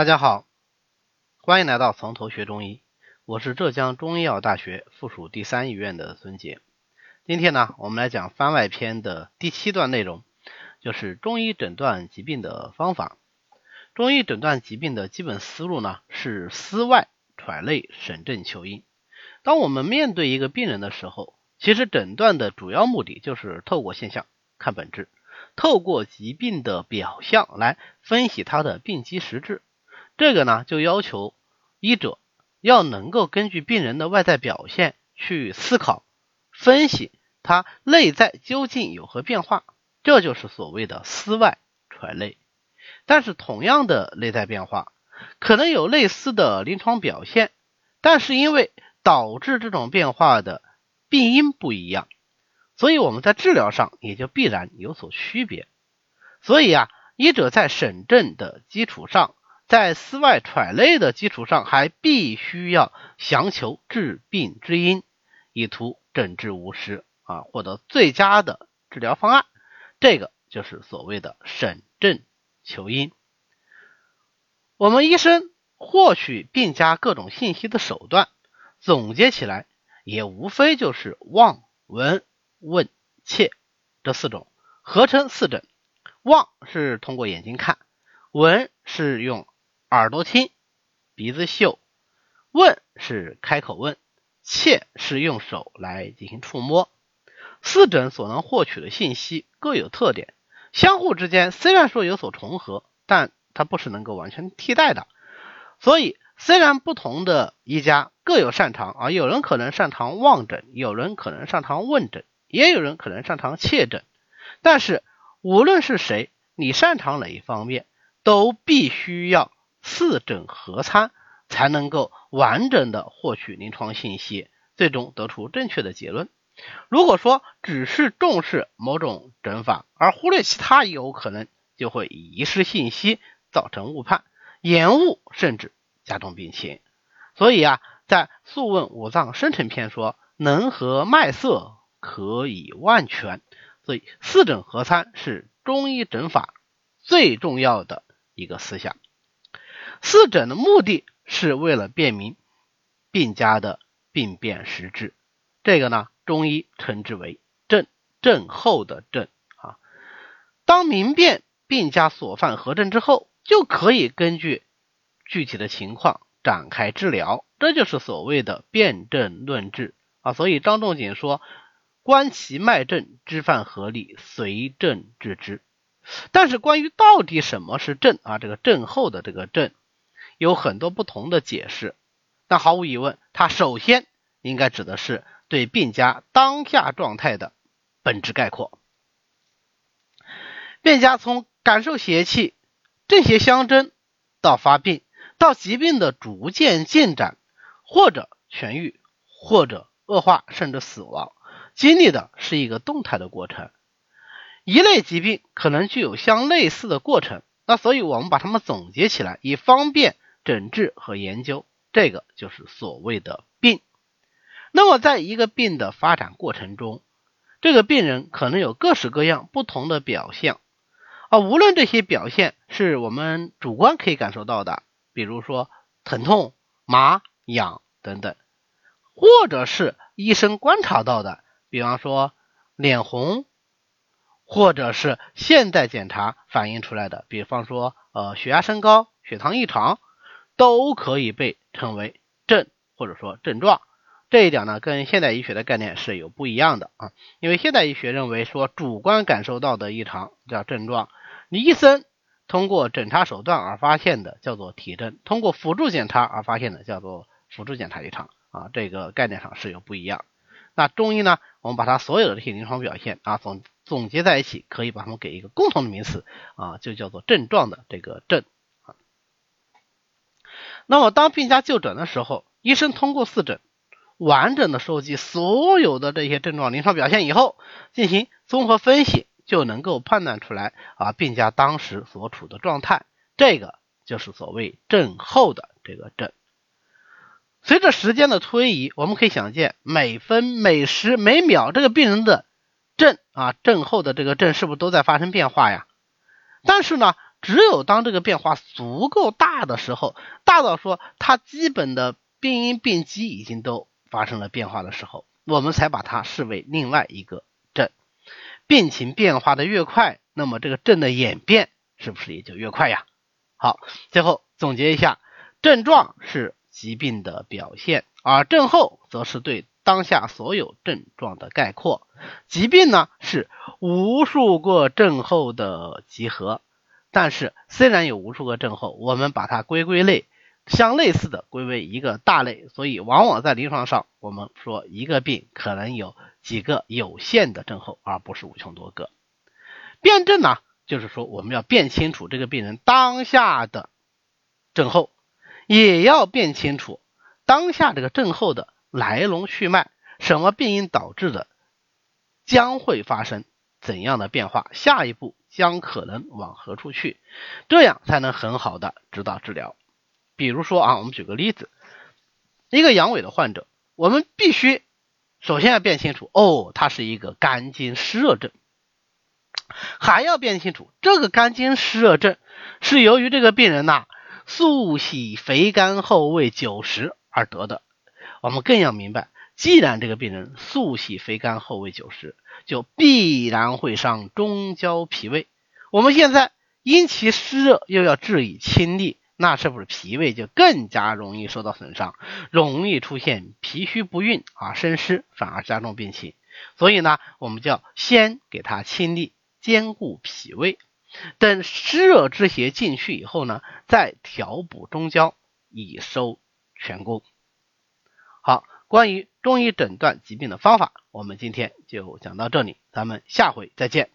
大家好，欢迎来到从头学中医，我是浙江中医药大学附属第三医院的孙杰。今天呢，我们来讲番外篇的第七段内容，就是中医诊断疾病的方法。中医诊断疾病的基本思路呢，是思外揣内审症求因。当我们面对一个病人的时候，其实诊断的主要目的就是透过现象看本质，透过疾病的表象来分析它的病机实质。这个呢，就要求医者要能够根据病人的外在表现去思考、分析他内在究竟有何变化，这就是所谓的思外揣内。但是，同样的内在变化，可能有类似的临床表现，但是因为导致这种变化的病因不一样，所以我们在治疗上也就必然有所区别。所以啊，医者在审证的基础上。在思外揣内的基础上，还必须要详求治病之因，以图诊治无失啊，获得最佳的治疗方案。这个就是所谓的审证求因。我们医生获取病家各种信息的手段，总结起来也无非就是望、闻、问、切这四种，合称四诊。望是通过眼睛看，闻是用。耳朵听，鼻子嗅，问是开口问，切是用手来进行触摸。四诊所能获取的信息各有特点，相互之间虽然说有所重合，但它不是能够完全替代的。所以，虽然不同的医家各有擅长啊，有人可能擅长望诊，有人可能擅长问诊，也有人可能擅长切诊，但是无论是谁，你擅长哪一方面，都必须要。四诊合参才能够完整的获取临床信息，最终得出正确的结论。如果说只是重视某种诊法，而忽略其他，有可能就会遗失信息，造成误判、延误，甚至加重病情。所以啊，在《素问五脏生成篇》说：“能合脉色，可以万全。”所以四诊合参是中医诊法最重要的一个思想。四诊的目的是为了辨明病家的病变实质，这个呢，中医称之为症，症候的症啊。当明辨病家所犯何症之后，就可以根据具体的情况展开治疗，这就是所谓的辨证论治啊。所以张仲景说：“观其脉症，知犯合理，随症治之。”但是关于到底什么是症啊，这个症候的这个症。有很多不同的解释，但毫无疑问，它首先应该指的是对病家当下状态的本质概括。病家从感受邪气、正邪相争到发病，到疾病的逐渐进展，或者痊愈，或者恶化，甚至死亡，经历的是一个动态的过程。一类疾病可能具有相类似的过程，那所以我们把它们总结起来，以方便。诊治和研究，这个就是所谓的病。那么，在一个病的发展过程中，这个病人可能有各式各样不同的表现啊。无论这些表现是我们主观可以感受到的，比如说疼痛、麻、痒等等，或者是医生观察到的，比方说脸红，或者是现代检查反映出来的，比方说呃血压升高、血糖异常。都可以被称为症或者说症状，这一点呢跟现代医学的概念是有不一样的啊。因为现代医学认为说主观感受到的异常叫症状，你医生通过诊查手段而发现的叫做体征，通过辅助检查而发现的叫做辅助检查异常啊，这个概念上是有不一样。那中医呢，我们把它所有的这些临床表现啊总总结在一起，可以把它们给一个共同的名词啊，就叫做症状的这个症。那么，当病家就诊的时候，医生通过四诊，完整的收集所有的这些症状、临床表现以后，进行综合分析，就能够判断出来啊，病家当时所处的状态。这个就是所谓症候的这个症。随着时间的推移，我们可以想见，每分每时每秒，这个病人的症啊症候的这个症是不是都在发生变化呀？但是呢，只有当这个变化足够大的时候，大到说它基本的病因病机已经都发生了变化的时候，我们才把它视为另外一个症。病情变化的越快，那么这个症的演变是不是也就越快呀？好，最后总结一下，症状是疾病的表现，而症候则是对当下所有症状的概括。疾病呢是无数个症候的集合。但是，虽然有无数个症候，我们把它归归类，相类似的归为一个大类，所以往往在临床上，我们说一个病可能有几个有限的症候，而不是无穷多个。辨证呢，就是说我们要辨清楚这个病人当下的症候，也要辨清楚当下这个症候的来龙去脉，什么病因导致的，将会发生怎样的变化，下一步。将可能往何处去，这样才能很好的指导治疗。比如说啊，我们举个例子，一个阳痿的患者，我们必须首先要辨清楚，哦，他是一个肝经湿热症，还要辨清楚这个肝经湿热症是由于这个病人呐素喜肥甘厚味久食而得的。我们更要明白，既然这个病人素喜肥甘厚味久食，就必然会伤中焦脾胃。我们现在因其湿热又要治以清利，那是不是脾胃就更加容易受到损伤，容易出现脾虚不运啊，生湿反而加重病情。所以呢，我们就要先给他清利，兼顾脾胃，等湿热之邪进去以后呢，再调补中焦，以收全功。好。关于中医诊断疾病的方法，我们今天就讲到这里，咱们下回再见。